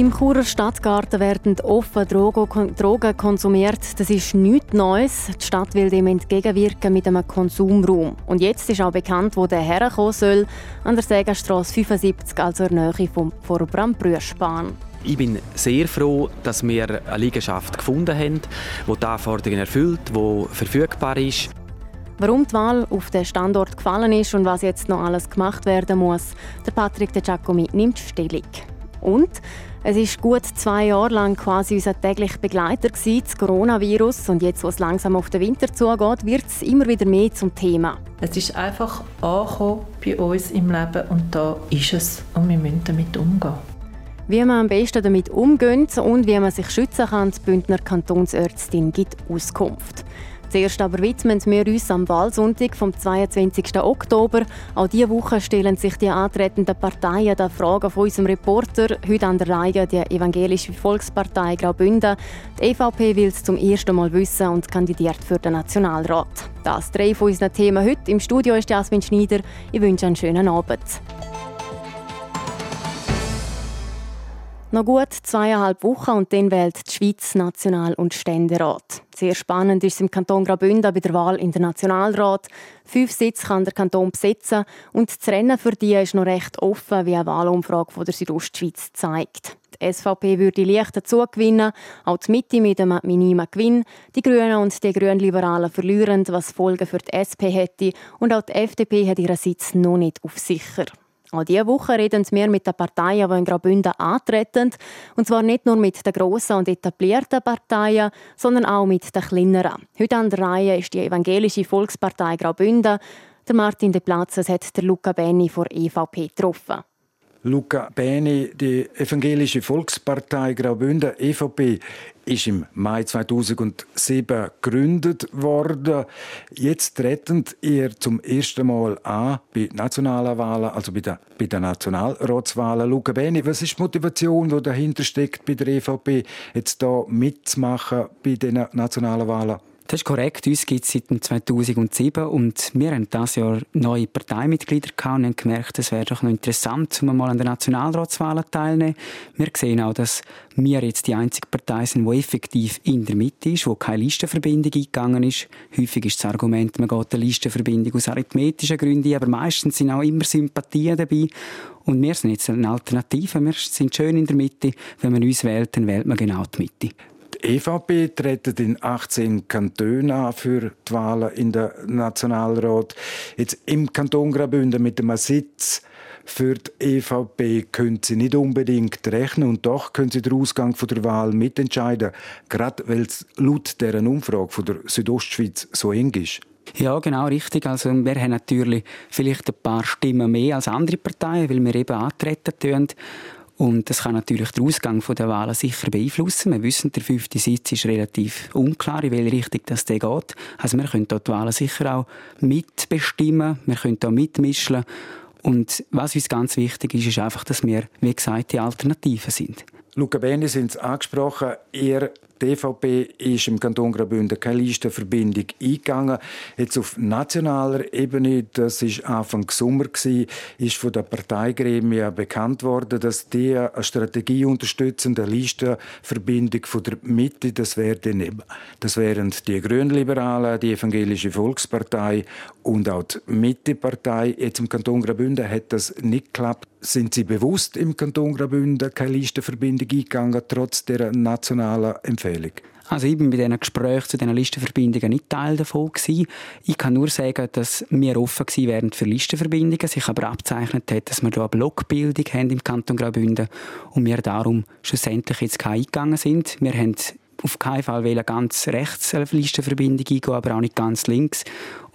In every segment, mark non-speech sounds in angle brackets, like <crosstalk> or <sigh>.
Im Churer Stadtgarten werden offen Drogen konsumiert. Das ist nichts Neues. Die Stadt will dem entgegenwirken mit einem Konsumraum. Und jetzt ist auch bekannt, wo der herkommen soll. An der Sägerstrasse 75, also in der Nähe vom Vorbrand-Brüschbahn. Ich bin sehr froh, dass wir eine Liegenschaft gefunden haben, die die Anforderungen erfüllt, die verfügbar ist. Warum die Wahl auf den Standort gefallen ist und was jetzt noch alles gemacht werden muss, der Patrick de Giacomi nimmt Stellung. Und es ist gut zwei Jahre lang quasi unser täglicher Begleiter gewesen, das Coronavirus. Und jetzt, wo es langsam auf den Winter zugeht, wird es immer wieder mehr zum Thema. Es ist einfach angekommen bei uns im Leben und da ist es. Und wir müssen damit umgehen. Wie man am besten damit umgeht und wie man sich schützen kann, die Bündner Kantonsärztin gibt Auskunft. Zuerst aber widmen wir uns am Wahlsonntag vom 22. Oktober. Auch diese Woche stellen sich die antretenden Parteien der Fragen von unserem Reporter. Heute an der Reihe die Evangelische Volkspartei Graubünden. Die EVP will es zum ersten Mal wissen und kandidiert für den Nationalrat. Das drei von unseren Themen heute. Im Studio ist Jasmin Schneider. Ich wünsche einen schönen Abend. Noch gut zweieinhalb Wochen und dann wählt die Schweiz National- und Ständerat. Sehr spannend ist es im Kanton Graubünden bei der Wahl in den Nationalrat. Fünf Sitze kann der Kanton besetzen und das Rennen für die ist noch recht offen, wie eine Wahlumfrage von der Südostschweiz zeigt. Die SVP würde leicht dazu gewinnen, auch die Mitte mit einem minimalen Gewinn. Die Grünen und die Grünliberalen verlieren, was Folgen für die SP hätte. Und auch die FDP hat ihren Sitz noch nicht auf sicher. Auch diese Woche reden wir mit den Parteien, die in Graubünden antreten. Und zwar nicht nur mit den grossen und etablierten Parteien, sondern auch mit den kleineren. Heute an der Reihe ist die Evangelische Volkspartei Graubünden. Der Martin de Platzes hat der Luca Benni vor EVP getroffen. Luca Beni, die Evangelische Volkspartei Graubünden, EVP, ist im Mai 2007 gegründet worden. Jetzt treten ihr zum ersten Mal an bei nationalen Wahlen, also bei den, bei den Nationalratswahlen. Luca Beni, was ist die Motivation, die dahinter steckt bei der EVP, jetzt da mitzumachen bei den nationalen Wahlen? Das ist korrekt. Uns gibt es seit 2007 und wir haben dieses Jahr neue Parteimitglieder gehabt und haben gemerkt, es wäre doch noch interessant, um mal an den Nationalratswahlen teilnehmen. Wir sehen auch, dass wir jetzt die einzige Partei sind, die effektiv in der Mitte ist, wo keine Listenverbindung eingegangen ist. Häufig ist das Argument, man geht eine Listenverbindung aus arithmetischen Gründen, aber meistens sind auch immer Sympathien dabei. Und wir sind jetzt eine Alternative. Wir sind schön in der Mitte. Wenn man uns wählt, dann wählt man genau die Mitte. Die EVP treten in 18 Kantonen an für die Wahlen in den Nationalrat. Jetzt im Kanton Graubünden mit einem Sitz für die EVP können sie nicht unbedingt rechnen und doch können sie den Ausgang der Wahl mitentscheiden, gerade weil es laut dieser Umfrage von der Südostschweiz so eng ist. Ja, genau, richtig. Also wir haben natürlich vielleicht ein paar Stimmen mehr als andere Parteien, weil wir eben antreten tun. Und das kann natürlich den Ausgang der Wahlen sicher beeinflussen. Wir wissen, der fünfte Sitz ist relativ unklar, in welche Richtung das geht. Also wir können dort die Wahlen sicher auch mitbestimmen, wir können da mitmischen. Und was uns ganz wichtig ist, ist einfach, dass wir, wie gesagt, die Alternativen sind. Luca Beni sind es angesprochen. Ihr die EVP ist im Kanton Graubünden keine Listenverbindung eingegangen. Jetzt auf nationaler Ebene, das ist Anfang Sommer gewesen, ist von der Parteigremien bekannt worden, dass die eine Strategie unterstützen, eine Listenverbindung von der Mitte, das wären, das wären die Grünliberalen, die Evangelische Volkspartei und auch die Mittepartei. Jetzt im Kanton Graubünden hat das nicht geklappt. Sind Sie bewusst im Kanton Graubünden keine Listenverbindung eingegangen, trotz der nationalen Empfehlung? Also ich bin bei diesen Gesprächen zu diesen Listenverbindungen nicht Teil davon gewesen. Ich kann nur sagen, dass wir offen gewesen wären für Listenverbindungen, sich aber abzeichnet hat, dass wir hier eine Blockbildung haben im Kanton Graubünden und wir darum schlussendlich jetzt keine eingegangen sind. Wir haben auf keinen Fall wollen ganz rechts eine Listenverbindung eingehen, aber auch nicht ganz links.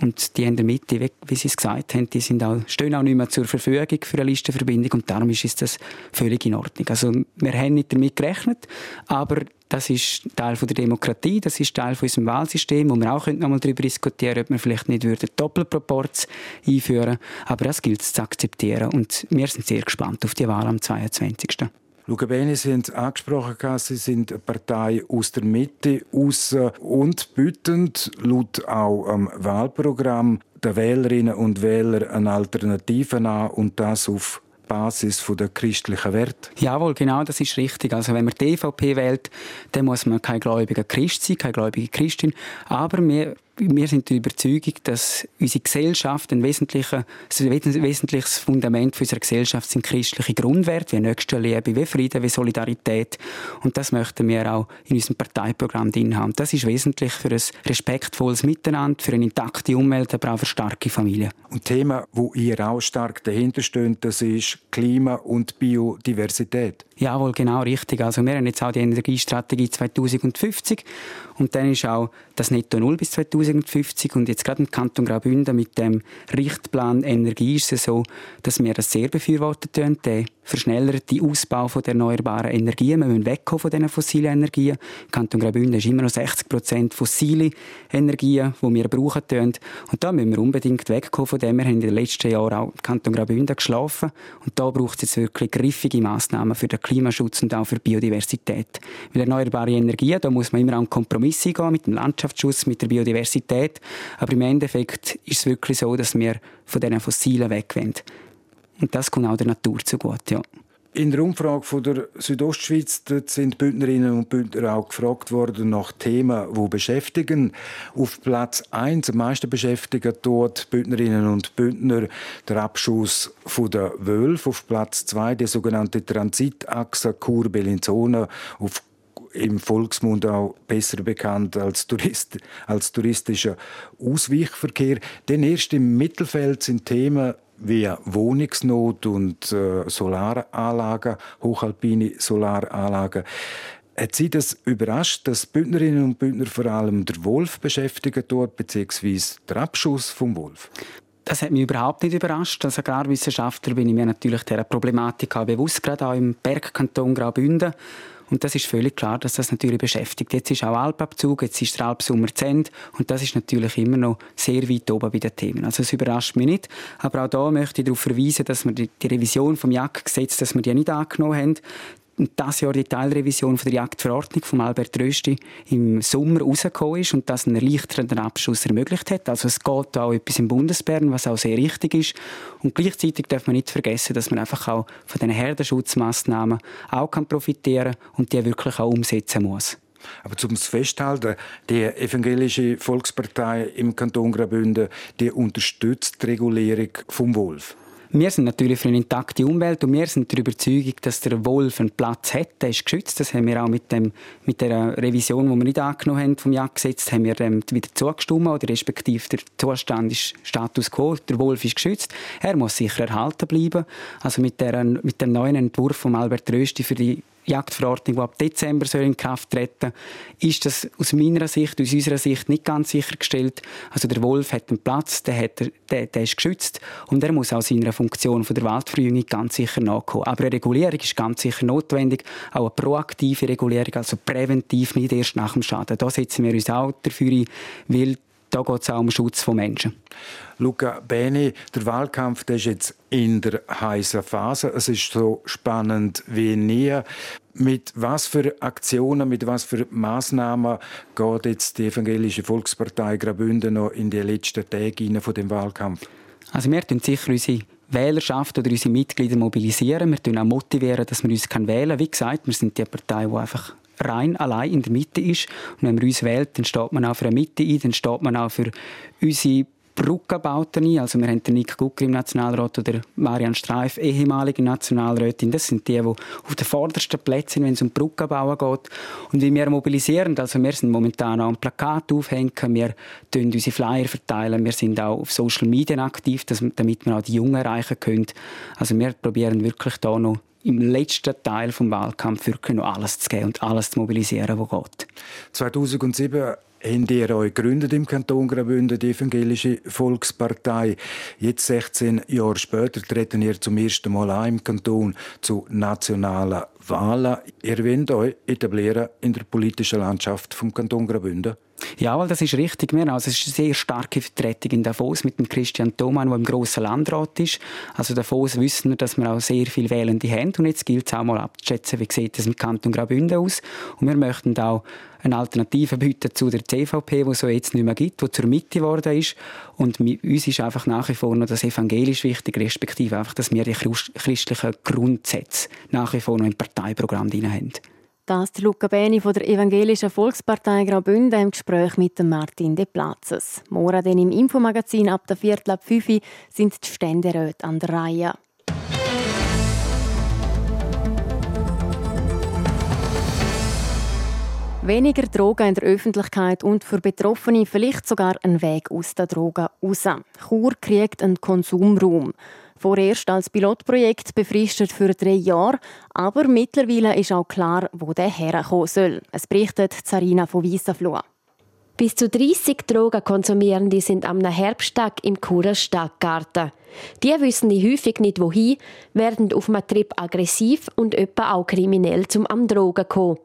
Und die in der Mitte, wie Sie es gesagt haben, die sind auch, stehen auch nicht mehr zur Verfügung für eine Listenverbindung und darum ist das völlig in Ordnung. Also wir haben nicht damit gerechnet, aber das ist Teil der Demokratie, das ist Teil von unserem Wahlsystem, wo wir auch noch mal darüber diskutieren ob wir vielleicht nicht würden Doppelproports einführen Aber das gilt es zu akzeptieren und wir sind sehr gespannt auf die Wahl am 22. Luca Bene, Sie haben es angesprochen, Sie sind eine Partei aus der Mitte aus und bietend laut auch am Wahlprogramm der Wählerinnen und Wähler eine Alternative an und das auf Basis der christlichen Werte. Jawohl, genau, das ist richtig. Also wenn man die EVP wählt, dann muss man kein gläubiger Christ sein, keine gläubige Christin. Aber wir wir sind der Überzeugung, dass unsere Gesellschaft ein, wesentlicher, ein wesentliches Fundament für unsere Gesellschaft sind christliche Grundwerte wie Nächstenliebe, wie Frieden, wie Solidarität. Und das möchten wir auch in unserem Parteiprogramm drin haben. Das ist wesentlich für ein respektvolles Miteinander, für eine intakte Umwelt, aber auch für starke Familien. Und Thema, wo ihr auch stark dahinter steht, das ist Klima und Biodiversität. Jawohl, genau richtig. Also wir haben jetzt auch die Energiestrategie 2050 und dann ist auch das Netto Null bis 2050 und jetzt gerade im Kanton Graubünden mit dem Richtplan Energie ist es so, dass wir das sehr befürworten tun, den verschnellerten Ausbau der erneuerbaren Energien. Wir müssen wegkommen von diesen fossilen Energien. Im Kanton Graubünden ist immer noch 60 Prozent fossile Energien, die wir brauchen. Und da müssen wir unbedingt wegkommen von dem. Wir haben in den letzten Jahren auch im Kanton Graubünden geschlafen und da braucht es jetzt wirklich griffige Massnahmen für den Klimaschutz und auch für Biodiversität. Weil erneuerbare Energien, da muss man immer an Kompromisse gehen mit dem Landschaftsschutz, mit der Biodiversität. Aber im Endeffekt ist es wirklich so, dass wir von diesen Fossilen wegwollen. Und das kommt auch der Natur zugute, ja. In der Umfrage von der Südostschweiz sind Bündnerinnen und Bündner auch gefragt worden nach Themen, die beschäftigen. Auf Platz 1 am meisten beschäftigen dort Bündnerinnen und Bündner der Abschuss von der Wölfe. Auf Platz 2 die sogenannte Transitachse Chur-Bellinzona auf im Volksmund auch besser bekannt als, Tourist, als touristischer Ausweichverkehr. Denn erst im Mittelfeld sind Themen wie Wohnungsnot und äh, Solaranlagen, hochalpine Solaranlagen. Hat Sie das überrascht, dass Bündnerinnen und Bündner vor allem der Wolf beschäftigen dort, beziehungsweise der Abschuss vom Wolf? Das hat mich überhaupt nicht überrascht. Als Agrarwissenschaftler bin ich mir natürlich dieser Problematik bewusst, gerade auch im Bergkanton Graubünden. Und das ist völlig klar, dass das natürlich beschäftigt. Jetzt ist auch Alpabzug, jetzt ist der Alpsummer zu Ende und das ist natürlich immer noch sehr weit oben bei den Themen. Also es überrascht mich nicht, aber auch da möchte ich darauf verweisen, dass wir die, Revision vom Jagdgesetz, dass wir die nicht angenommen haben das Jahr die Teilrevision von der Jagdverordnung von Albert Rösti im Sommer rausgekommen ist und das einen erleichternden Abschuss ermöglicht hat. Also es geht auch etwas im Bundesbären, was auch sehr richtig ist. Und gleichzeitig darf man nicht vergessen, dass man einfach auch von diesen Herdenschutzmaßnahmen auch kann profitieren und die wirklich auch umsetzen muss. Aber zum Festhalten, die evangelische Volkspartei im Kanton Graubünden, die unterstützt die Regulierung vom Wolf. Wir sind natürlich für eine intakte Umwelt und wir sind der Überzeugung, dass der Wolf einen Platz hat. Der ist geschützt. Das haben wir auch mit, dem, mit der Revision, die wir nicht angenommen haben vom Jagdgesetz, haben wir ähm, wieder zugestimmt oder respektive der Zustand ist Status quo. Der Wolf ist geschützt. Er muss sicher erhalten bleiben. Also mit, der, mit dem neuen Entwurf von Albert Rösti für die Jagdverordnung, die ab Dezember soll in Kraft treten ist das aus meiner Sicht, aus unserer Sicht nicht ganz sichergestellt. Also der Wolf hat einen Platz, der, hat, der, der ist geschützt und er muss auch seiner Funktion von der Waldverjüngung ganz sicher nachkommen. Aber eine Regulierung ist ganz sicher notwendig, auch eine proaktive Regulierung, also präventiv, nicht erst nach dem Schaden. Da setzen wir uns auch dafür ein, weil da geht es auch um den Schutz von Menschen. Luca Beni, der Wahlkampf der ist jetzt in der heißen Phase. Es ist so spannend wie nie. Mit was für Aktionen, mit was für Maßnahmen geht jetzt die Evangelische Volkspartei Graubünden noch in die letzten Tage von dem Wahlkampf? Also wir tun sicher unsere Wählerschaft oder unsere Mitglieder mobilisieren. Wir tun auch motivieren, dass wir uns wählen können. Wie gesagt, wir sind die Partei, die einfach rein allein in der Mitte ist. Und wenn man uns wählt, dann steht man auch für eine Mitte ein, dann steht man auch für unsere Brückenbauten ein. Also wir haben den Nick Gucker im Nationalrat oder Marianne Streif, ehemalige Nationalrätin. Das sind die, die auf den vordersten Plätzen sind, wenn es um Brückenbauen geht. Und wie wir mobilisieren, also wir sind momentan auch ein Plakat aufhängen, wir tun unsere Flyer verteilen, wir sind auch auf Social Media aktiv, damit wir auch die Jungen erreichen können. Also wir probieren wirklich da noch im letzten Teil des Wahlkampf wirklich noch alles zu geben und alles zu mobilisieren, was geht. 2007 habt ihr euch gegründet im Kanton Graubünden, die Evangelische Volkspartei. Jetzt, 16 Jahre später, treten ihr zum ersten Mal an im Kanton zu nationalen Wahlen. Ihr wollt euch etablieren in der politischen Landschaft vom Kanton Graubünden? Ja, weil das ist richtig. Wir, also es ist eine sehr starke Vertretung in Davos mit dem Christian Thomann, der im grossen Landrat ist. Also Davos wissen wir, dass wir auch sehr viele Wählende haben. Und jetzt gilt es auch mal abzuschätzen, wie sieht es im Kanton Graubünden aus. Und wir möchten auch eine Alternative bieten zu der CVP, die es so jetzt nicht mehr gibt, die zur Mitte geworden ist. Und uns ist einfach nach wie vor noch das Evangelisch wichtig, respektive einfach, dass wir die christlichen Grundsätze nach wie vor noch im Parteiprogramm drin haben. Das ist Luca Beni von der Evangelischen Volkspartei Graubünden im Gespräch mit Martin De Platzes. Morgen im Infomagazin ab der Viertel ab 5 Uhr sind die Ständeräte an der Reihe. Weniger Drogen in der Öffentlichkeit und für Betroffene vielleicht sogar ein Weg aus den Drogen raus. Chur kriegt einen Konsumraum. Vorerst als Pilotprojekt befristet für drei Jahre, aber mittlerweile ist auch klar, wo der herkommen soll. Es berichtet Zarina von Wiesenfloh. Bis zu 30 Drogenkonsumierende sind am Herbsttag im Churer Stadtgarten. Die wissen die häufig nicht wohin, werden auf einem Trip aggressiv und etwa auch kriminell zum am Drogen kommen.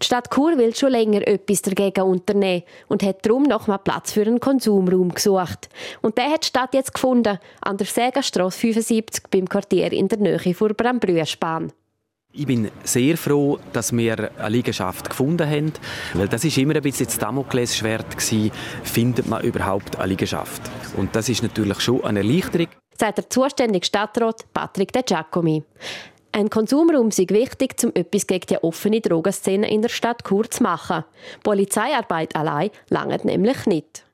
Die Stadt Chur will schon länger etwas dagegen unternehmen und hat darum noch mal Platz für einen Konsumraum gesucht. Und der hat die Stadt jetzt gefunden, an der Sägerstrasse 75 beim Quartier in der Nähe vor Brambrüschbahn. Ich bin sehr froh, dass wir eine Liegenschaft gefunden haben, weil das ist immer ein bisschen das Damoklesschwert gewesen, findet man überhaupt eine Liegenschaft. Und das ist natürlich schon eine Erleichterung. Sagt der zuständige Stadtrat Patrick De Giacomi. Ein Konsumraum ist wichtig, um etwas gegen die offene Drogenszene in der Stadt Chur zu machen. Polizeiarbeit allein langt nämlich nicht.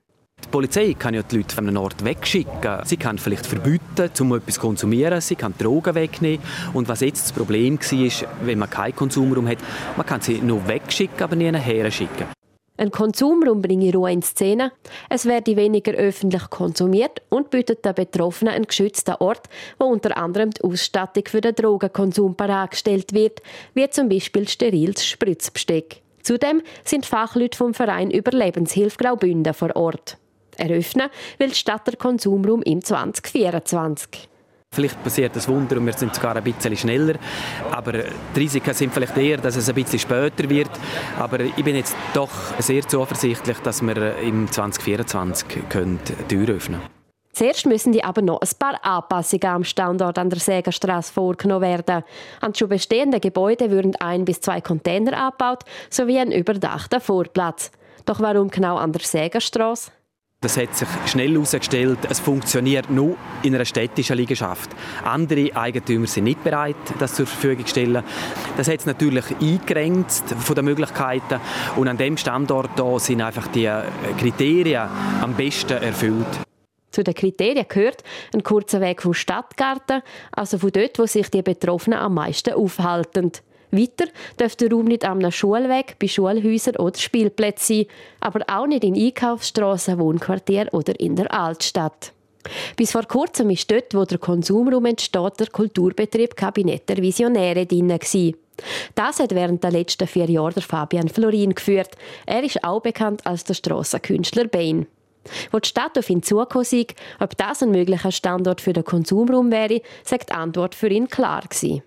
Die Polizei kann ja die Leute von einem Ort wegschicken. Sie kann vielleicht verbieten, um etwas zu konsumieren. Sie kann Drogen wegnehmen. Und was jetzt das Problem war, wenn man keinen Konsumraum hat, man kann sie nur wegschicken, aber nie her schicken. Ein Konsumraum bringe Ruhe in Szene, es werde weniger öffentlich konsumiert und bietet den Betroffenen einen geschützten Ort, wo unter anderem die Ausstattung für den Drogenkonsum bereitgestellt wird, wie zum Beispiel steriles Spritzbesteck. Zudem sind Fachleute vom Verein Überlebenshilfe Graubünden vor Ort. Eröffnen will die Stadt der Konsumraum im 2024. Vielleicht passiert das Wunder und wir sind sogar ein bisschen schneller. Aber die Risiken sind vielleicht eher, dass es ein bisschen später wird. Aber ich bin jetzt doch sehr zuversichtlich, dass wir im 2024 können die Tür öffnen können. Zuerst müssen die aber noch ein paar Anpassungen am Standort an der Sägerstraße vorgenommen werden. An schon bestehenden Gebäuden würden ein bis zwei Container abgebaut, sowie ein überdachter Vorplatz. Doch warum genau an der Sägerstraße? Das hat sich schnell herausgestellt, es funktioniert nur in einer städtischen Liegenschaft. Andere Eigentümer sind nicht bereit, das zur Verfügung zu stellen. Das hat es natürlich eingegrenzt von den Möglichkeiten und an dem Standort da sind einfach die Kriterien am besten erfüllt. Zu den Kriterien gehört ein kurzer Weg vom Stadtgarten, also von dort, wo sich die Betroffenen am meisten aufhalten. Weiter dürfte der Raum nicht am Schulweg, bei Schulhäusern oder Spielplätzen sein, aber auch nicht in Einkaufsstraßen, Wohnquartieren oder in der Altstadt. Bis vor kurzem war dort, wo der Konsumraum entsteht, der Kulturbetrieb Kabinett der Visionäre drin. Das hat während der letzten vier Jahre der Fabian Florin geführt. Er ist auch bekannt als der Strassenkünstler Bain. Wo die Stadt auf ihn zugekommen ist, ob das ein möglicher Standort für den Konsumraum wäre, sagt die Antwort für ihn klar gewesen.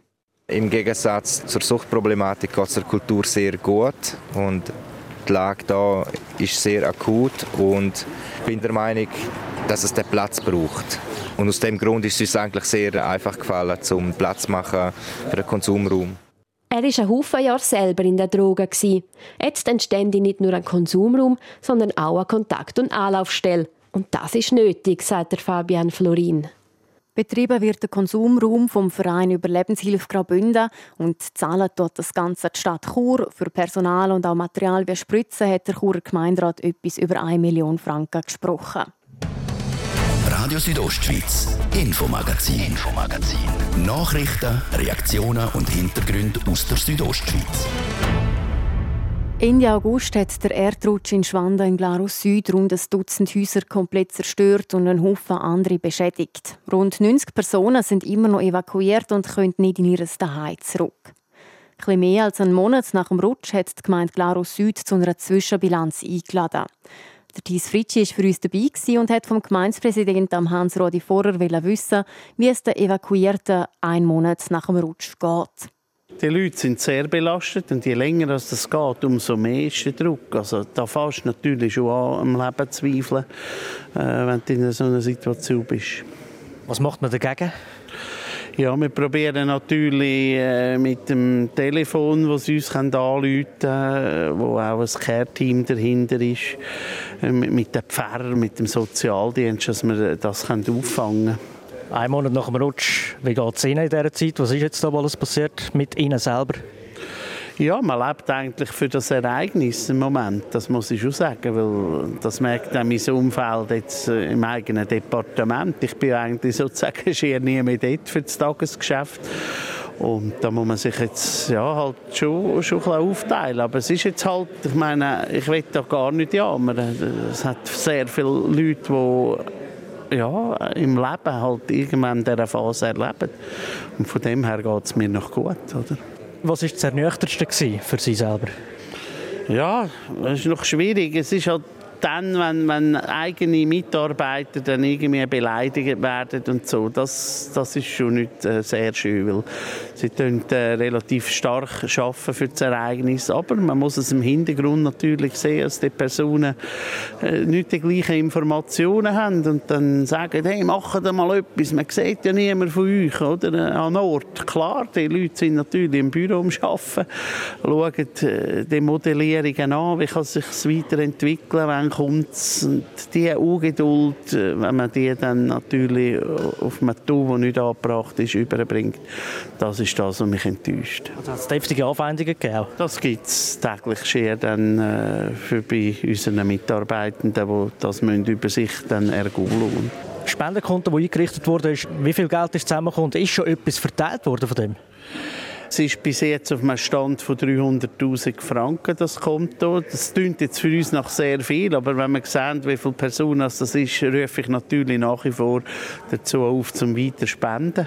Im Gegensatz zur Suchtproblematik geht es der Kultur sehr gut und die Lage da ist sehr akut und ich bin der Meinung, dass es den Platz braucht. Und aus dem Grund ist es uns eigentlich sehr einfach gefallen, zum Platz zu machen für den Konsumraum. Er war ein Haufen Jahre selber in der Droge. Jetzt entsteht nicht nur ein Konsumraum, sondern auch eine Kontakt- und Anlaufstelle. Und das ist nötig, sagt der Fabian Florin. Betrieben wird der Konsumraum vom Verein Überlebenshilfe Graubünden und zahlen dort das ganze die Stadt Chur. Für Personal und auch Material wie Spritzen hat der Churer Gemeinderat etwas über 1 Million Franken gesprochen. Radio Südostschweiz, Infomagazin, Infomagazin. Nachrichten, Reaktionen und Hintergründe aus der Südostschweiz. Ende August hat der Erdrutsch in Schwanda in Glarus Süd rund ein Dutzend Häuser komplett zerstört und einen Haufen andere beschädigt. Rund 90 Personen sind immer noch evakuiert und können nicht in ihr Zuhause zurück. Ein mehr als einen Monat nach dem Rutsch hat die Gemeinde Glarus Süd zu einer Zwischenbilanz eingeladen. Der Thies Fritschi war für uns dabei und hat vom Gemeindepräsidenten Hans-Rodi Vorer wissen, wie es den Evakuierten einen Monat nach dem Rutsch geht. Die Leute sind sehr belastet und je länger das geht, umso mehr ist der Druck. Also da fährst du natürlich schon an, am Leben zu zweifeln, äh, wenn du in so einer Situation bist. Was macht man dagegen? Ja, wir probieren natürlich äh, mit dem Telefon, das sie uns anrufen können, wo auch ein Care-Team dahinter ist, äh, mit, mit den Pfarrer, mit dem Sozialdienst, dass wir das können auffangen können. Ein Monat nach dem Rutsch, wie geht es Ihnen in dieser Zeit? Was ist jetzt da alles passiert mit Ihnen selber? Ja, man lebt eigentlich für das Ereignis im Moment, das muss ich schon sagen, weil das merkt auch mein Umfeld jetzt äh, im eigenen Departement. Ich bin eigentlich sozusagen <laughs> schier nie mehr dort für das Tagesgeschäft. Und da muss man sich jetzt ja, halt schon, schon ein aufteilen. Aber es ist jetzt halt, ich meine, ich will da gar nicht jammern. Es hat sehr viele Leute, die ja, im Leben halt irgendwann in dieser Phase erleben. Und von dem her geht es mir noch gut. Oder? Was war das Ernüchterndste für Sie selber? Ja, es ist noch schwierig. Es ist halt dann, wenn, wenn eigene Mitarbeiter dann irgendwie beleidigt werden und so, das, das ist schon nicht äh, sehr schön, weil sie tun, äh, relativ stark arbeiten für das Ereignis, aber man muss es im Hintergrund natürlich sehen, dass die Personen äh, nicht die gleichen Informationen haben und dann sagen, hey, machen da mal etwas, man sieht ja niemand von euch, oder, äh, an Ort. Klar, die Leute sind natürlich im Büro am Arbeiten, schauen äh, die Modellierungen an, wie kann sich weiterentwickeln, wenn dann kommt es. Und diese Ungeduld, äh, wenn man die dann natürlich auf einem Tool, das nicht angebracht ist, überbringt, das ist das, was mich enttäuscht. Also hat es deftige Anfeindungen gegeben? Das gibt es täglich schier dann äh, für bei unseren Mitarbeitenden, die das müssen über sich dann ergoogeln Spendenkonto, das eingerichtet wurde, wie viel Geld ist zusammengekommen? Ist schon etwas verteilt worden von dem? Es ist bis jetzt auf einem Stand von 300'000 Franken, das Konto. Das klingt jetzt für uns nach sehr viel, aber wenn wir sehen, wie viele Personen das ist, rufe ich natürlich nach wie vor dazu auf, zum weiter spenden.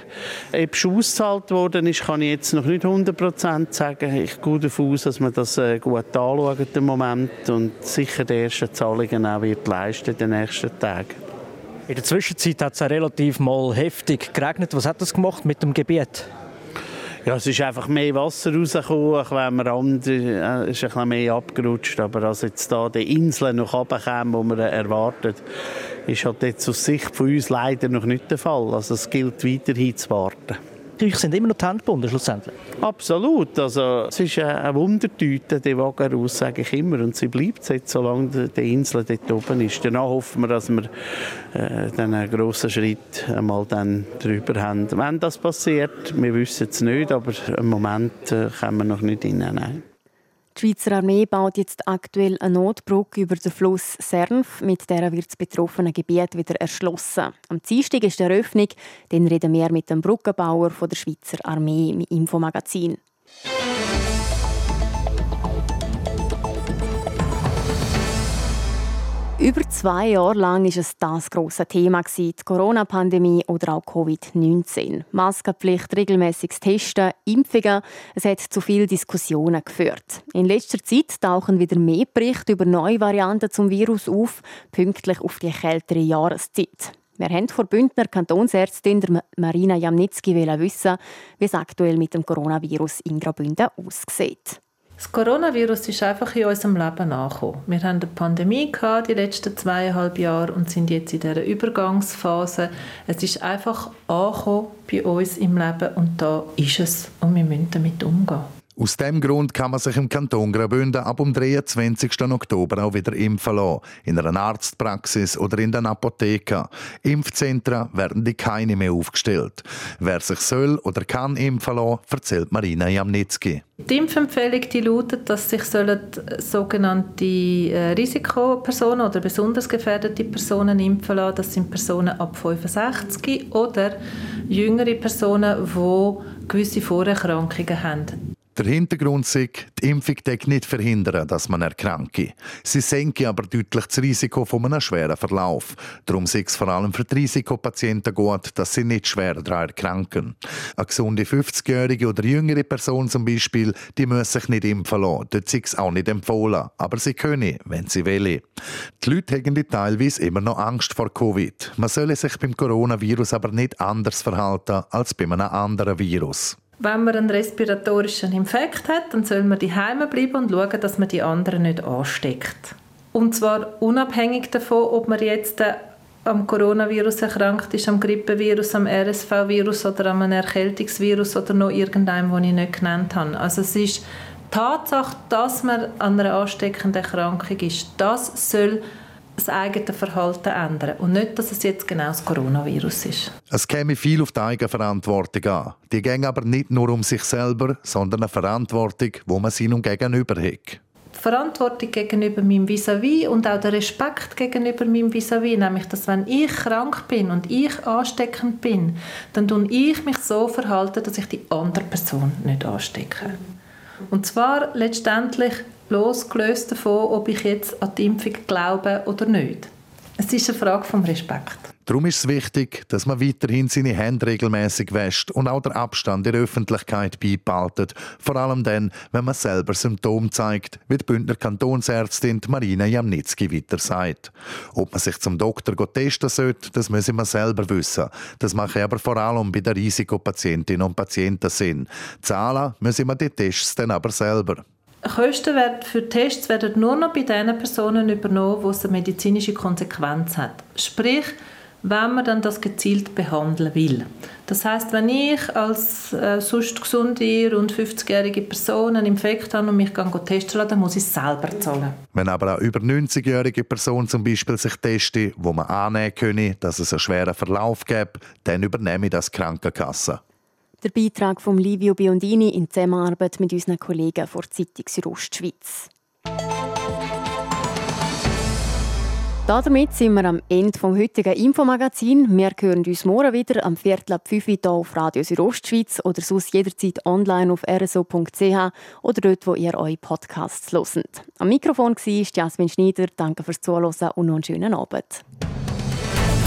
Ob es ausgezahlt worden ist, kann ich jetzt noch nicht 100% sagen. Ich gehe davon aus, dass man das äh, gut anschaut im Moment und sicher die ersten Zahlungen auch wird leisten in den nächsten Tagen. In der Zwischenzeit hat es relativ mal heftig geregnet. Was hat das gemacht mit dem Gebiet? Ja, es ist einfach mehr Wasser rausgekommen, wenn wir andere, äh, ist ein bisschen mehr abgerutscht, aber als jetzt da die Inseln noch runterkommen, die man erwartet, ist halt jetzt aus Sicht von uns leider noch nicht der Fall. Also es gilt weiterhin zu warten euch sind immer noch die Hände gebunden, schlussendlich. Absolut. Also, es ist eine Wundertüte, die Wageraus, sage ich immer. Und sie bleibt jetzt, solange die Insel dort oben ist. Danach hoffen wir, dass wir äh, einen grossen Schritt einmal dann drüber haben. Wenn das passiert, wir wissen es nicht, aber im Moment äh, können wir noch nicht hinein. Die Schweizer Armee baut jetzt aktuell eine Notbrücke über den Fluss Sernf. Mit der wird das betroffene Gebiet wieder erschlossen. Am Dienstag ist die Eröffnung. Dann reden wir mit dem Brückenbauer von der Schweizer Armee im Infomagazin. Über zwei Jahre lang war es das große Thema die Corona-Pandemie oder auch Covid-19. Maskenpflicht, regelmäßiges Testen, Impfungen. Es hat zu vielen Diskussionen geführt. In letzter Zeit tauchen wieder mehr Berichte über neue Varianten zum Virus auf, pünktlich auf die kältere Jahreszeit. Wir haben vor Bündner Kantonsärztin Marina Jamnitzki wissen, wie es aktuell mit dem Coronavirus in Graubünden aussieht. Das Coronavirus ist einfach in unserem Leben angekommen. Wir hatten eine Pandemie gehabt, die letzten zweieinhalb Jahre und sind jetzt in dieser Übergangsphase. Es ist einfach angekommen bei uns im Leben und da ist es und wir müssen damit umgehen. Aus diesem Grund kann man sich im Kanton Graubünden ab dem 23. Oktober auch wieder impfen lassen. In einer Arztpraxis oder in der Apotheke. Impfzentren werden die keine mehr aufgestellt. Wer sich soll oder kann impfen lassen, erzählt Marina Jamnitzki. Die Impfempfehlung die lautet, dass sich sogenannte äh, Risikopersonen oder besonders gefährdete Personen impfen lassen. Das sind Personen ab 65 oder jüngere Personen, die gewisse Vorerkrankungen haben. Der Hintergrund ist, die Impfung nicht verhindern, dass man erkranke. Sie senke aber deutlich das Risiko von einem schweren Verlauf. Darum ist es vor allem für die Risikopatienten gut, dass sie nicht schwer daran erkranken. Eine gesunde 50-jährige oder jüngere Person zum Beispiel, die muss sich nicht impfen lassen. Dort ist es auch nicht empfohlen. Aber sie können, wenn sie wollen. Die Leute haben teilweise immer noch Angst vor Covid. Man solle sich beim Coronavirus aber nicht anders verhalten als bei einem anderen Virus. Wenn man einen respiratorischen Infekt hat, dann soll man daheim bleiben und schauen, dass man die anderen nicht ansteckt. Und zwar unabhängig davon, ob man jetzt äh, am Coronavirus erkrankt ist, am Grippevirus, am RSV-Virus oder am Erkältungsvirus oder noch irgendeinem, den ich nicht genannt habe. Also es ist die Tatsache, dass man an einer ansteckenden Erkrankung ist, das soll das eigene Verhalten ändern und nicht, dass es jetzt genau das Coronavirus ist. Es käme viel auf die Eigenverantwortung an. Die ging aber nicht nur um sich selber, sondern eine Verantwortung, wo man seinem Gegenüber hat. Die Verantwortung gegenüber meinem Vis-à-vis und auch der Respekt gegenüber meinem Vis-à-vis, nämlich, dass wenn ich krank bin und ich ansteckend bin, dann tun ich mich so verhalten, dass ich die andere Person nicht anstecke. Und zwar letztendlich losgelöst davon, ob ich jetzt an die Impfung glaube oder nicht. Es ist eine Frage vom Respekt. Darum ist es wichtig, dass man weiterhin seine Hände regelmäßig wäscht und auch der Abstand in der Öffentlichkeit beibehaltet. Vor allem dann, wenn man selber Symptome zeigt, wie die Bündner Kantonsärztin Marina Jamnitzki weiter sagt. Ob man sich zum Doktor testen sollte, das müssen wir selber wissen. Das mache aber vor allem bei den Risikopatientinnen und Patienten Sinn. Zahlen müssen wir die Tests dann aber selber. Kosten für Tests werden nur noch bei den Personen übernommen, wo es eine medizinische Konsequenz hat. Sprich, wenn man dann das gezielt behandeln will. Das heißt, wenn ich als äh, sonst gesunde, rund 50-jährige Person einen Infekt habe und mich testen lasse, dann muss ich es selber zahlen. Wenn aber eine über 90-jährige Person zum Beispiel sich testet, wo man annehmen könne, dass es einen schweren Verlauf gibt, dann übernehme ich das Krankenkasse. Der Beitrag von Livio Biondini in Zusammenarbeit mit unseren Kollegen vor Zeitung Südostschweiz. Damit sind wir am Ende des heutigen Infomagazin. Wir hören uns morgen wieder am Viertel ab 5 Uhr auf Radio Südostschweiz oder sonst jederzeit online auf rso.ch oder dort, wo ihr eure Podcasts hört. Am Mikrofon war Jasmin Schneider. Danke fürs Zuhören und noch einen schönen Abend.